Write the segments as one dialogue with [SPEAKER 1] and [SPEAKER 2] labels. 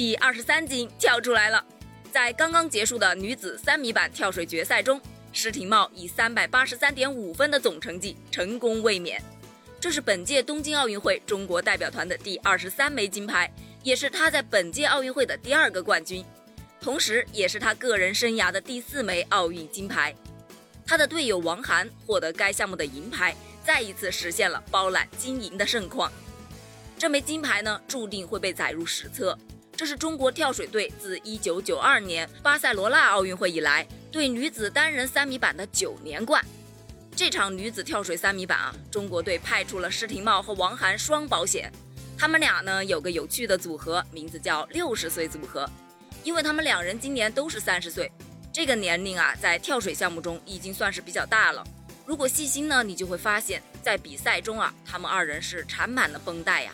[SPEAKER 1] 第二十三金跳出来了。在刚刚结束的女子三米板跳水决赛中，施廷懋以三百八十三点五分的总成绩成功卫冕。这是本届东京奥运会中国代表团的第二十三枚金牌，也是他在本届奥运会的第二个冠军，同时也是他个人生涯的第四枚奥运金牌。他的队友王涵获得该项目的银牌，再一次实现了包揽金银的盛况。这枚金牌呢，注定会被载入史册。这是中国跳水队自1992年巴塞罗那奥运会以来对女子单人三米板的九连冠。这场女子跳水三米板啊，中国队派出了施廷懋和王涵双保险。他们俩呢有个有趣的组合，名字叫六十岁组合，因为他们两人今年都是三十岁。这个年龄啊，在跳水项目中已经算是比较大了。如果细心呢，你就会发现，在比赛中啊，他们二人是缠满了绷带呀。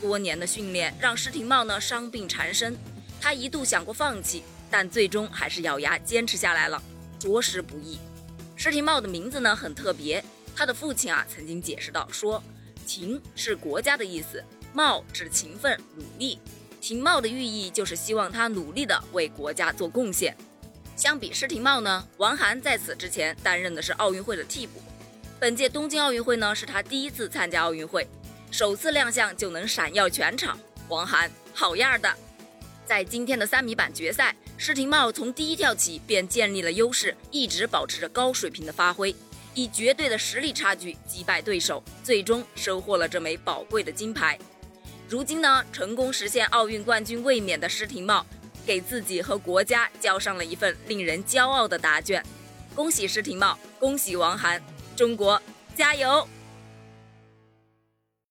[SPEAKER 1] 多年的训练让施廷懋呢伤病缠身，他一度想过放弃，但最终还是咬牙坚持下来了，着实不易。施廷懋的名字呢很特别，他的父亲啊曾经解释到说，廷是国家的意思，懋指勤奋努力，廷懋的寓意就是希望他努力的为国家做贡献。相比施廷懋呢，王涵在此之前担任的是奥运会的替补，本届东京奥运会呢是他第一次参加奥运会。首次亮相就能闪耀全场，王涵好样的！在今天的三米板决赛，施廷懋从第一跳起便建立了优势，一直保持着高水平的发挥，以绝对的实力差距击败对手，最终收获了这枚宝贵的金牌。如今呢，成功实现奥运冠军卫冕的施廷懋，给自己和国家交上了一份令人骄傲的答卷。恭喜施廷懋，恭喜王涵，中国加油！